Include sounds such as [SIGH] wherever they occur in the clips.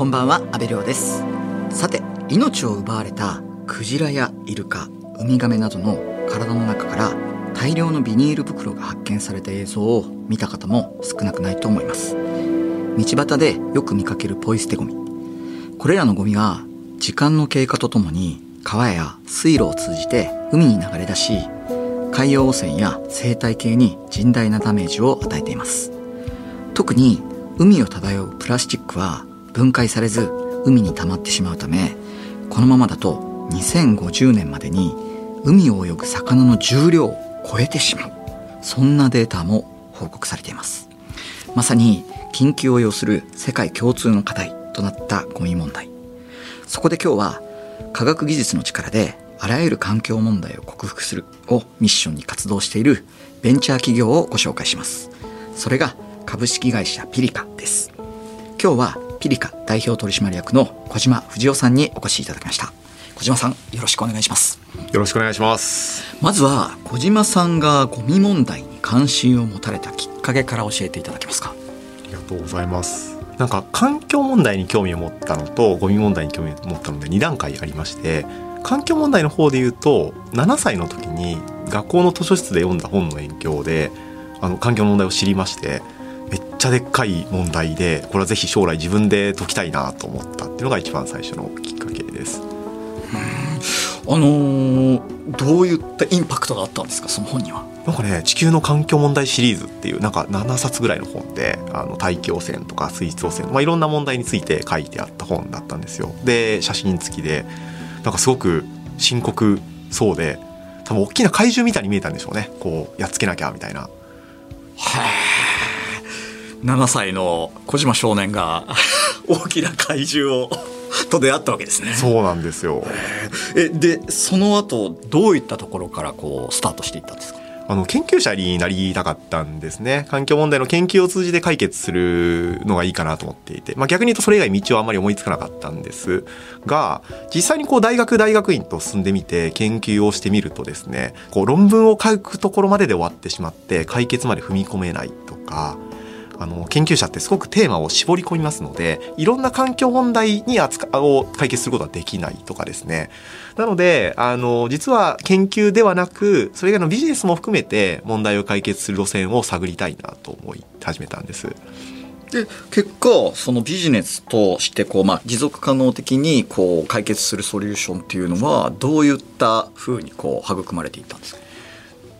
こんばんは阿部亮です。さて命を奪われたクジラやイルカウミガメなどの体の中から大量のビニール袋が発見された映像を見た方も少なくないと思います。道端でよく見かけるポイ捨てゴミ。これらのゴミが時間の経過とともに川や水路を通じて海に流れ出し海洋汚染や生態系に甚大なダメージを与えています。特に海を漂うプラスチックは分解されず海に溜まってしまうためこのままだと2050年までに海を泳ぐ魚の重量を超えてしまう。そんなデータも報告されています。まさに緊急を要する世界共通の課題となったゴミ問題。そこで今日は科学技術の力であらゆる環境問題を克服するをミッションに活動しているベンチャー企業をご紹介します。それが株式会社ピリカです。今日はピリカ代表取締役の小島藤夫さんにお越しいただきました。小島さんよろしくお願いします。よろしくお願いします。まずは小島さんがゴミ問題に関心を持たれたきっかけから教えていただけますか？ありがとうございます。なんか環境問題に興味を持ったのとゴミ問題に興味を持ったので2段階ありまして環境問題の方で言うと7歳の時に学校の図書室で読んだ本の影響であの環境の問題を知りましてめっちゃでっかい問題でこれはぜひ将来自分で解きたいなと思ったっていうのが一番最初のきっかけです。あのー、どういったインパクトがあったんですか？その本には。なんかね地球の環境問題シリーズっていうなんか7冊ぐらいの本であの大気汚染とか水質汚染、まあ、いろんな問題について書いてあった本だったんですよ。で写真付きでなんかすごく深刻そうで多分大きな怪獣みたいに見えたんでしょうねこうやっつけなきゃみたいな。は7歳の小島少年が [LAUGHS] 大きな怪獣をと出会ったわけですね。そうなんですよ。えでその後どういったところからこうスタートしていったんですか？あの研究者になりたかったんですね。環境問題の研究を通じて解決するのがいいかなと思っていて、まあ、逆に言うとそれ以外道はあんまり思いつかなかったんですが、実際にこう大学大学院と進んでみて研究をしてみるとですね、こう論文を書くところまでで終わってしまって解決まで踏み込めないとか、あの研究者ってすごくテーマを絞り込みますのでいろんな環境問題に扱を解決することはできないとかですねなのであの実は研究ではなくそれ以外のビジネスも含めて問題を解決する路線を探りたいなと思い始めたんです。で結果そのビジネスとしてこう、まあ、持続可能的にこう解決するソリューションっていうのはどういったふうにこう育まれていったんですか？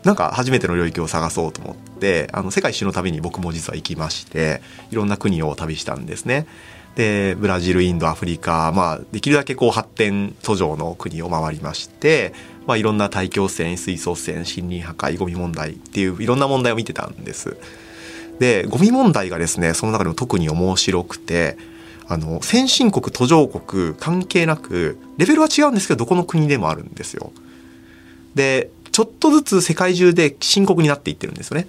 なんか初めての領域を探そうと思ってあの世界一周の旅に僕も実は行きましていろんな国を旅したんですね。でブラジルインドアフリカ、まあ、できるだけこう発展途上の国を回りまして、まあ、いろんな大気汚染水素汚染森林破壊ゴミ問題っていういろんな問題を見てたんです。でゴミ問題がですねその中でも特に面白くてあの先進国途上国関係なくレベルは違うんですけどどこの国でもあるんですよ。でちょっとずつ世界中で深刻になっていってるんですよね。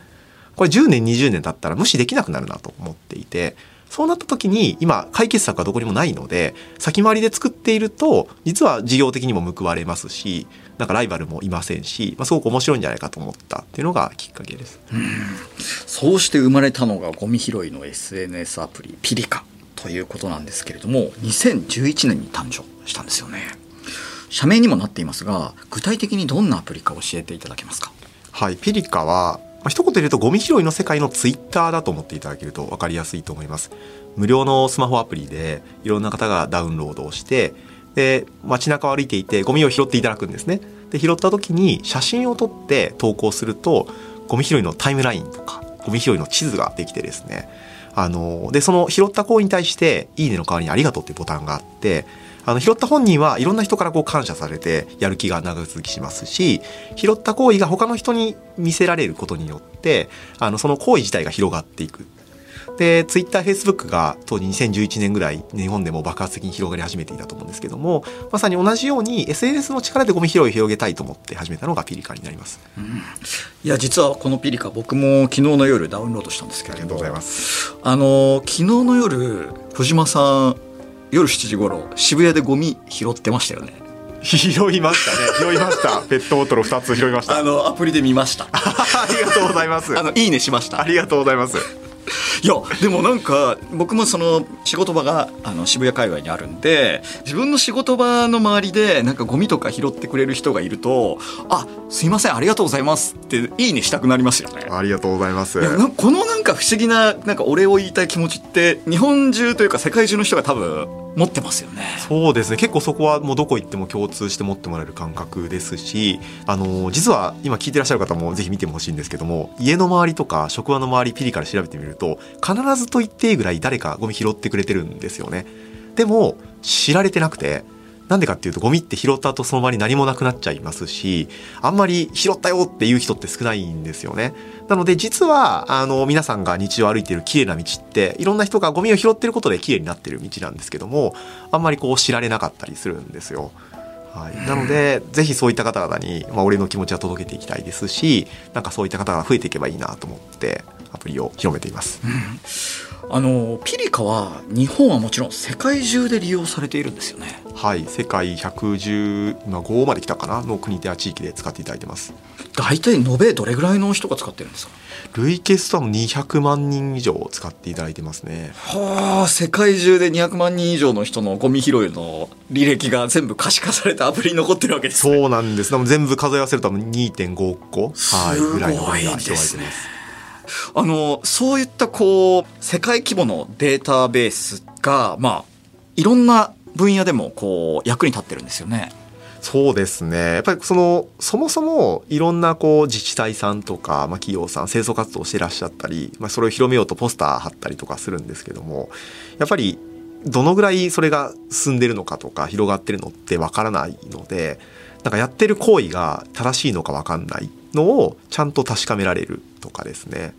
これ10年20年経ったら無視できなくなるなと思っていてそうなった時に今解決策がどこにもないので先回りで作っていると実は事業的にも報われますしなんかライバルもいませんし、まあ、すごく面白いんじゃないかと思ったっていうのがきっかけです。そうして生まれたのがゴミ拾いの SNS アプリピリカということなんですけれども2011年に誕生したんですよね。社名にもなっていますが具体的にどんなアプリか教えていただけますか？はいピリカはまあ、一言で言うとゴミ拾いの世界のツイッターだと思っていただけると分かりやすいと思います。無料のスマホアプリでいろんな方がダウンロードをしてで街中を歩いていてゴミを拾っていただくんですね。で拾った時に写真を撮って投稿するとゴミ拾いのタイムラインとかゴミ拾いの地図ができてですね。あのでその拾った行為に対して「いいね」の代わりに「ありがとう」っていうボタンがあってあの拾った本人はいろんな人からこう感謝されてやる気が長続きしますし拾った行為が他の人に見せられることによってあのその行為自体が広がっていく。で、ツイッター、フェイスブックが当時2011年ぐらい日本でも爆発的に広がり始めていたと思うんですけども、まさに同じように SNS の力でゴミ拾いを広げたいと思って始めたのがピリカになります。うん、いや、実はこのピリカ僕も昨日の夜ダウンロードしたんですけれども。ありがとうございます。あの、昨日の夜、小島さん、夜7時頃渋谷でゴミ拾ってましたよね。拾いましたね。[LAUGHS] 拾いました。ペットボトル2つ拾いました。あのアプリで見ました。[LAUGHS] ありがとうございます。あのいいねしました。ありがとうございます。いやでもなんか僕もその仕事場があの渋谷界隈にあるんで自分の仕事場の周りでなんかゴミとか拾ってくれる人がいると「あすいませんありがとうございます」っていいねしたくなりますよね。ありがとうございます。このなんか不思議ななんかお礼を言いたい気持ちって日本中というか世界中の人が多分持ってますよね。そうですね結構そこはもうどこ行っても共通して持ってもらえる感覚ですしあの実は今聞いてらっしゃる方もぜひ見てもほしいんですけども家の周りとか職場の周りピリから調べてみると必ずと言っていいぐらい誰かゴミ拾ってくれてるんですよね。でも知られてなくてなんでかっていうとゴミって拾った後その場に何もなくなっちゃいますしあんまり拾ったよっていう人って少ないんですよね。なので実はあの皆さんが日常歩いてる綺麗な道っていろんな人がゴミを拾ってることで綺麗になってる道なんですけどもあんまりこう知られなかったりするんですよ。はい、なのでぜひそういった方々に、まあ、俺の気持ちは届けていきたいですしなんかそういった方が増えていけばいいなと思ってアプリを広めています。あのピリカは日本はもちろん世界中で利用されているんですよね。はい世界115今5まで来たかな？の国や地域で使っていただいてます。大体延べどれぐらいの人が使ってるんですか？累計ストアも200万人以上使っていただいてますね。はあ世界中で200万人以上の人のゴミ拾いの履歴が全部可視化されたアプリに残ってるわけですね。そうなんです。全部数え合わせると2.5個、はい、ぐらいのゴミが広がれてますあのそういったこう世界規模のデータベースがまあいろんな分野でもこう役に立ってるんですよね。そうですねやっぱりそのそもそもいろんなこう自治体さんとか、まあ、企業さん清掃活動をしてらっしゃったり、まあ、それを広めようとポスター貼ったりとかするんですけどもやっぱりどのぐらいそれが進んでるのかとか広がってるのってわからないのでなんかやってる行為が正しいのかわかんないのをちゃんと確かめられるとかですね。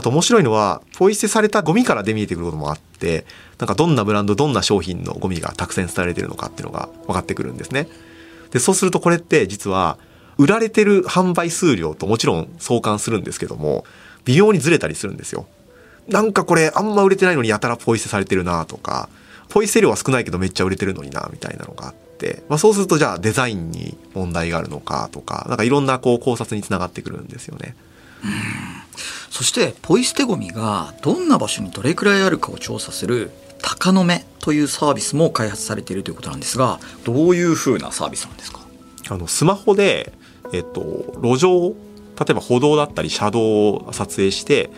あと面白いのは、ポイ捨てされたゴミから出見えてくることもあって、なんかどんなブランド、どんな商品のゴミがたくさん伝えられてるのかっていうのが分かってくるんですね。で、そうするとこれって実は、売られてる販売数量ともちろん相関するんですけども、微妙にずれたりするんですよ。なんかこれあんま売れてないのにやたらポイ捨てされてるなとか、ポイ捨て量は少ないけどめっちゃ売れてるのになみたいなのがあって、まあ、そうするとじゃあデザインに問題があるのかとか、なんかいろんなこう考察につながってくるんですよね。そしてポイ捨てゴミがどんな場所にどれくらいあるかを調査する高の目というサービスも開発されているということなんですがどういうふうなサービスなんですか？あのスマホで、えっと、路上例えば歩道だったり車道を撮影して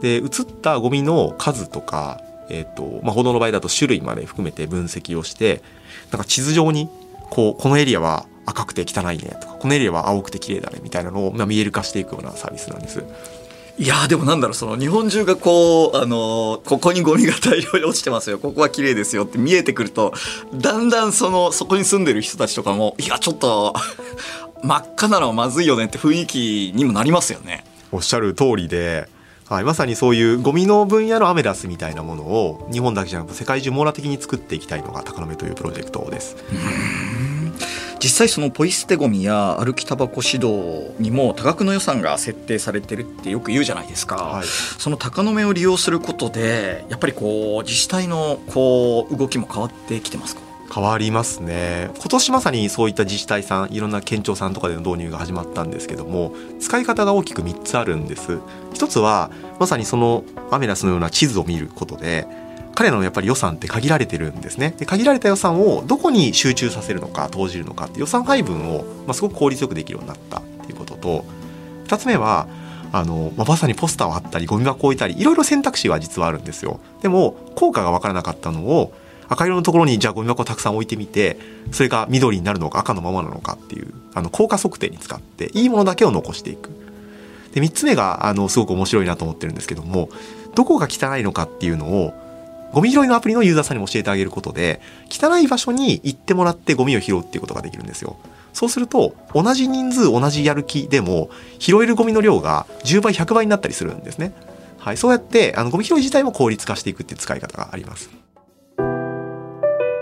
で映ったゴミの数とか、えっとまあ、歩道の場合だと種類まで含めて分析をしてなんか地図上にこうこのエリアは赤くて汚いねとかこのエリアは青くて綺麗だねみたいなのを、まあ、見える化していくようなサービスなんです。いやでもなんだろうその日本中がこうあのここにゴミが大量に落ちてますよここは綺麗ですよって見えてくるとだんだんそのそこに住んでる人たちとかもいやちょっと真っ赤なのはまずいよねって雰囲気にもなりますよね。おっしゃる通りではい、まさにそういうゴミの分野のアメダスみたいなものを日本だけじゃなくて世界中網羅的に作っていきたいのが高野目というプロジェクトです。実際そのポイ捨てゴミや歩きタバコ指導にも多額の予算が設定されてるってよく言うじゃないですか、はい、その高野目を利用することでやっぱりこう自治体のこう動きも変わってきてますか？変わりますね。今年まさにそういった自治体さんいろんな県庁さんとかでの導入が始まったんですけども使い方が大きく3つあるんです。一つはまさにそのアメラスのような地図を見ることで彼のやっぱり予算って限られてるんですね。で限られた予算をどこに集中させるのか投じるのかって予算配分を、まあ、すごく効率よくできるようになったっていうことと2つ目はあの、まあ、まさにポスターを貼ったりゴミ箱を置いたりいろいろ選択肢は実はあるんですよ。でも効果が分からなかったのを赤色のところにじゃあゴミ箱をたくさん置いてみてそれが緑になるのか赤のままなのかっていうあの効果測定に使っていいものだけを残していく。で3つ目があのすごく面白いなと思ってるんですけどもどこが汚いのかっていうのをゴミ拾いのアプリのユーザーさんに教えてあげることで、汚い場所に行ってもらってゴミを拾うっていうことができるんですよ。そうすると、同じ人数、同じやる気でも、拾えるゴミの量が10倍、100倍になったりするんですね。はい、そうやって、あの、ゴミ拾い自体も効率化していくっていう使い方があります。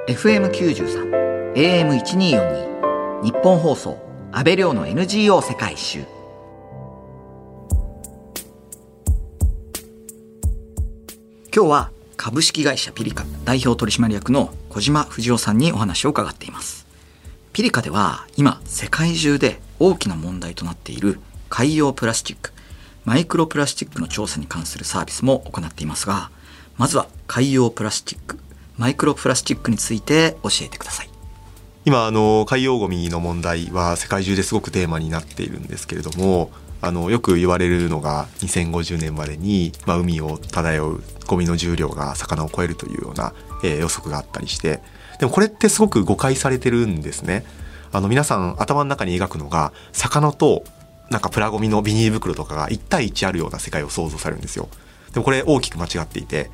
FM93、AM1242、日本放送、安倍亮の NGO 世界一周。今日は株式会社ピリカ代表取締役の小島藤夫さんにお話を伺っています。ピリカでは今世界中で大きな問題となっている海洋プラスチックマイクロプラスチックの調査に関するサービスも行っていますがまずは海洋プラスチックマイクロプラスチックについて教えてください。今あの海洋ゴミの問題は世界中ですごくテーマになっているんですけれどもあのよく言われるのが2050年までに、まあ、海を漂うゴミの重量が魚を超えるというような、えー、予測があったりしてでもこれってすごく誤解されてるんですね。あの皆さん頭の中に描くのが魚となんかプラゴミのビニール袋とかが1対1あるような世界を想像されるんですよ。でもこれ大きく間違っていて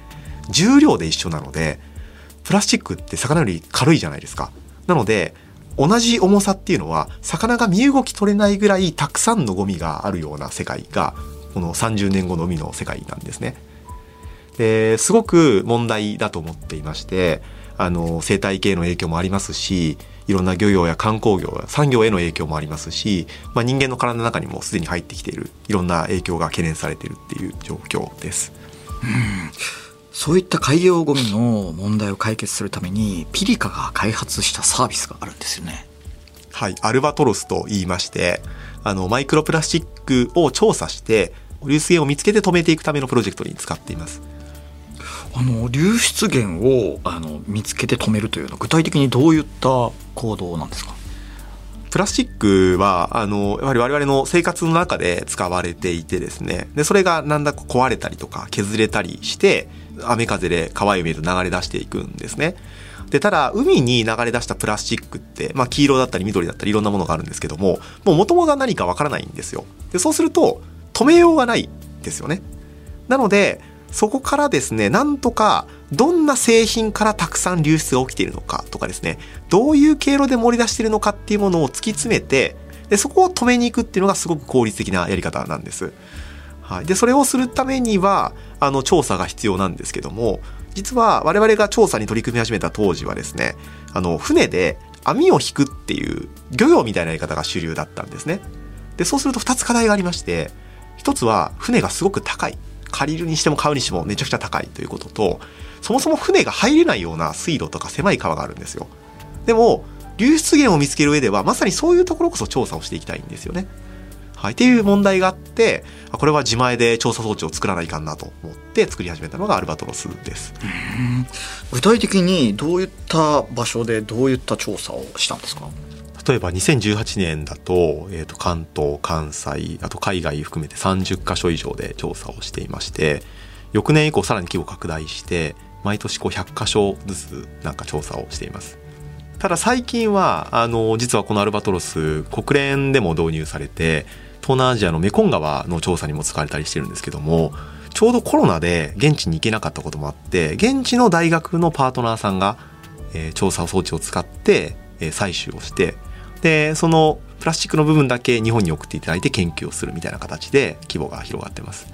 重量で一緒なのでプラスチックって魚より軽いじゃないですか。なので同じ重さっていうのは魚が身動き取れないぐらいたくさんのゴミがあるような世界がこの30年後の海の世界なんですね。ですごく問題だと思っていましてあの生態系の影響もありますしいろんな漁業や観光業産業への影響もありますし、まあ、人間の体の中にもすでに入ってきているいろんな影響が懸念されているっていう状況です。うんそういった海洋ゴミの問題を解決するためにピリカが開発したサービスがあるんですよね。はい、アルバトロスと言いましてあのマイクロプラスチックを調査して流出源を見つけて止めていくためのプロジェクトに使っています。あの流出源をあの見つけて止めるというのは具体的にどういった行動なんですか？プラスチックは、あの、やはり我々の生活の中で使われていてですね、で、それがなんだか壊れたりとか削れたりして、雨風で川へ見ると流れ出していくんですね。で、ただ、海に流れ出したプラスチックって、まあ、黄色だったり緑だったりいろんなものがあるんですけども、もう元々が何かわからないんですよ。で、そうすると、止めようがないですよね。なので、そこからですね、なんとかどんな製品からたくさん流出が起きているのかとかですね、どういう経路で盛り出しているのかっていうものを突き詰めて、でそこを止めに行くっていうのがすごく効率的なやり方なんです。はい、でそれをするためにはあの調査が必要なんですけども実は我々が調査に取り組み始めた当時はですねあの船で網を引くっていう漁業みたいなやり方が主流だったんですね。でそうすると2つ課題がありまして1つは船がすごく高い。借りるにしても買うにしてもめちゃくちゃ高いということとそもそも船が入れないような水路とか狭い川があるんですよ。でも流出源を見つける上ではまさにそういうところこそ調査をしていきたいんですよね。はい、っていう問題があってこれは自前で調査装置を作らないかんなと思って作り始めたのがアルバトロスです。具体的にどういった場所でどういった調査をしたんですか？例えば2018年だと,、えー、と関東関西あと海外含めて30カ所以上で調査をしていまして翌年以降さらに規模拡大して毎年こう100カ所ずつなんか調査をしています。ただ最近はあの実はこのアルバトロス国連でも導入されて東南アジアのメコン川の調査にも使われたりしてるんですけどもちょうどコロナで現地に行けなかったこともあって現地の大学のパートナーさんが、えー、調査装置を使って、えー、採取をしてでそのプラスチックの部分だけ日本に送っていただいて研究をするみたいな形で規模が広がってます。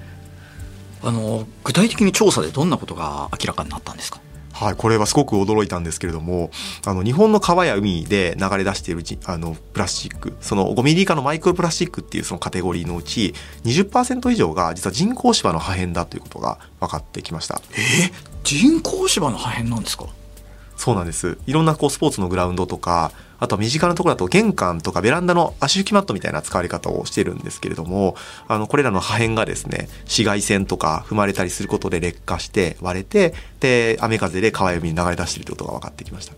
あの具体的に調査でどんなことが明らかになったんですか？はい、これはすごく驚いたんですけれどもあの日本の川や海で流れ出しているあのプラスチックその5ミリ以下のマイクロプラスチックっていうそのカテゴリーのうち20%以上が実は人工芝の破片だということが分かってきました。え人工芝の破片なんですか？そうなんですいろんなこうスポーツのグラウンドとかあとは身近なところだと玄関とかベランダの足拭きマットみたいな使われ方をしてるんですけれども、あの、これらの破片がですね、紫外線とか踏まれたりすることで劣化して割れて、で、雨風で川海に流れ出しているということが分かってきました。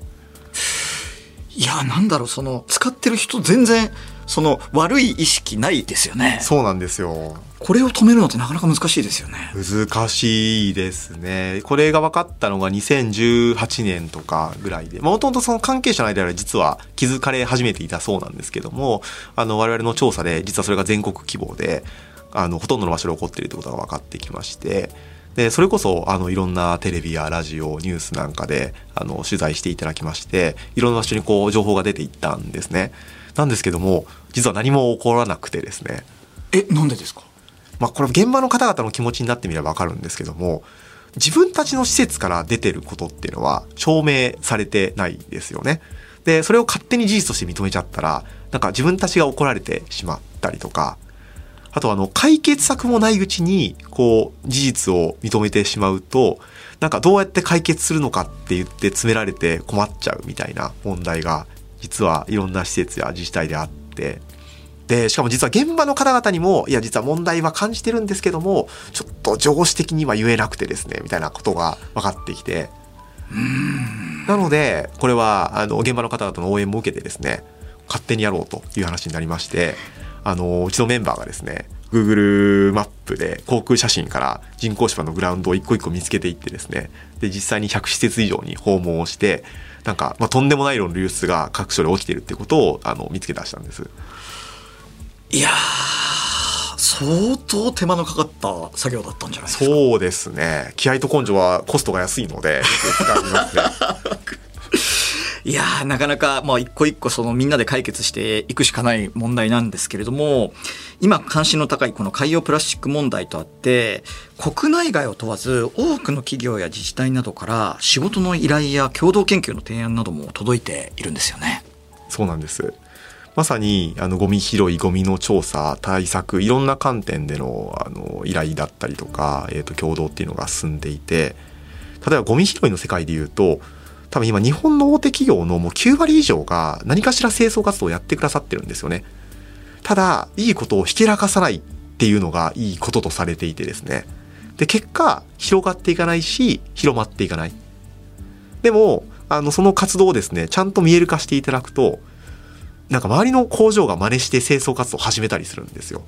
いや、なんだろう、その、使ってる人全然、その、悪い意識ないですよね。そうなんですよ。これを止めるのってなかなか難しいですよね。難しいですね。これが分かったのが2018年とかぐらいで、もともとその関係者の間では実は気づかれ始めていたそうなんですけども、あの、我々の調査で実はそれが全国規模で、あの、ほとんどの場所で起こっているということが分かってきまして、でそれこそあのいろんなテレビやラジオニュースなんかであの取材していただきましていろんな場所にこう情報が出ていったんですねなんですけども実は何も起こらなくてですねえなんでですか？まあこれ現場の方々の気持ちになってみれば分かるんですけども自分たちの施設から出てることっていうのは証明されてないですよね。でそれを勝手に事実として認めちゃったらなんか自分たちが怒られてしまったりとかあとあの、解決策もないうちに、こう、事実を認めてしまうと、なんかどうやって解決するのかって言って詰められて困っちゃうみたいな問題が、実はいろんな施設や自治体であって、でしかも実は現場の方々にもいや実は問題は感じてるんですけどもちょっと上司的には言えなくてですねみたいなことが分かってきて。なのでこれはあの現場の方々の応援も受けてですね勝手にやろうという話になりましてあのうちのメンバーがですね Google マップで航空写真から人工芝のグラウンドを一個一個見つけていってですねで実際に100施設以上に訪問をしてなんか、まあ、とんでもない量の流出が各所で起きているってことをあの見つけ出したんです。いやー相当手間のかかった作業だったんじゃないですか。そうですね。気合と根性はコストが安いので [LAUGHS] よく使いますねいやーなかなか、まあ、一個一個そのみんなで解決していくしかない問題なんですけれども今関心の高いこの海洋プラスチック問題とあって国内外を問わず多くの企業や自治体などから仕事の依頼や共同研究の提案なども届いているんですよね。そうなんですまさにあのゴミ拾いゴミの調査対策いろんな観点でのあの依頼だったりとか、えー、と共同っていうのが進んでいて例えばゴミ拾いの世界でいうと多分今日本の大手企業のもう9割以上が何かしら清掃活動をやってくださってるんですよね。ただいいことをひけらかさないっていうのがいいこととされていてですね。で結果広がっていかないし広まっていかない。でもあのその活動をですねちゃんと見える化していただくとなんか周りの工場が真似して清掃活動を始めたりするんですよ。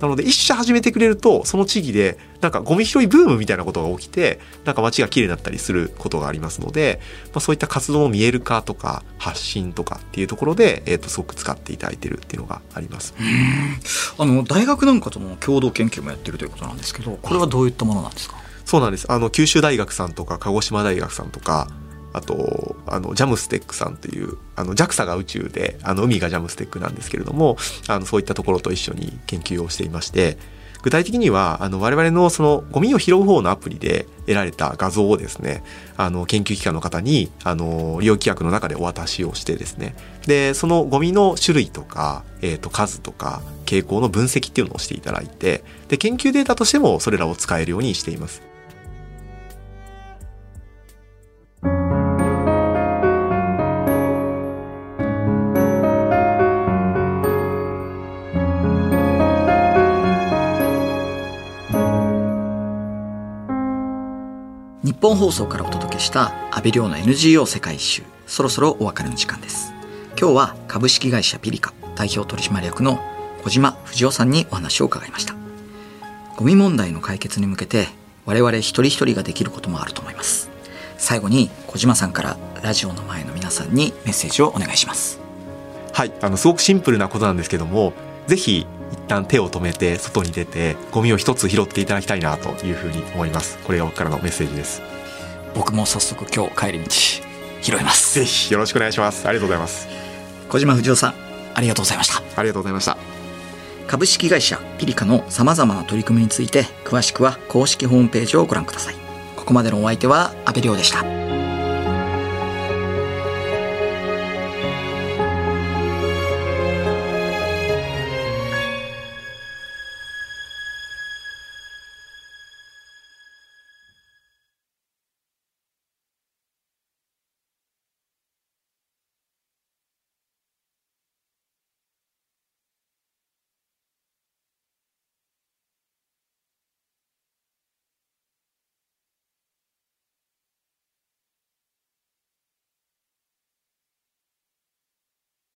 なので一社始めてくれるとその地域でなんかゴミ拾いブームみたいなことが起きてなんか街が綺麗になったりすることがありますので、まあ、そういった活動の見える化とか発信とかっていうところで、えー、とすごく使っていただいてるっていうのがあります。あの大学なんかとの共同研究もやってるということなんですけどこれはどういったものなんですか？そうなんです。あの九州大学さんとか鹿児島大学さんとかあとあのジャムステックさんというあの JAXA が宇宙であの海がジャムステックなんですけれどもあのそういったところと一緒に研究をしていまして具体的にはあの我々のそのゴミを拾う方のアプリで得られた画像をですねあの研究機関の方にあの利用規約の中でお渡しをしてですねでそのゴミの種類とか、えー、と数とか傾向の分析っていうのをしていただいてで研究データとしてもそれらを使えるようにしています。本放送からお届けした安倍亮の NGO 世界一周。そろそろお別れの時間です。今日は株式会社ピリカ代表取締役の小島藤夫さんにお話を伺いました。ゴミ問題の解決に向けて我々一人一人ができることもあると思います。最後に小島さんからラジオの前の皆さんにメッセージをお願いします。はい、あのすごくシンプルなことなんですけども、ぜひ一旦手を止めて外に出てゴミを一つ拾っていただきたいなというふうに思います。これが僕からのメッセージです。僕も早速今日帰り道拾いますぜひよろしくお願いします。ありがとうございます。小島藤夫さんありがとうございましたありがとうございました。株式会社ピリカの様々な取り組みについて詳しくは公式ホームページをご覧くださいここまでのお相手は阿部亮でした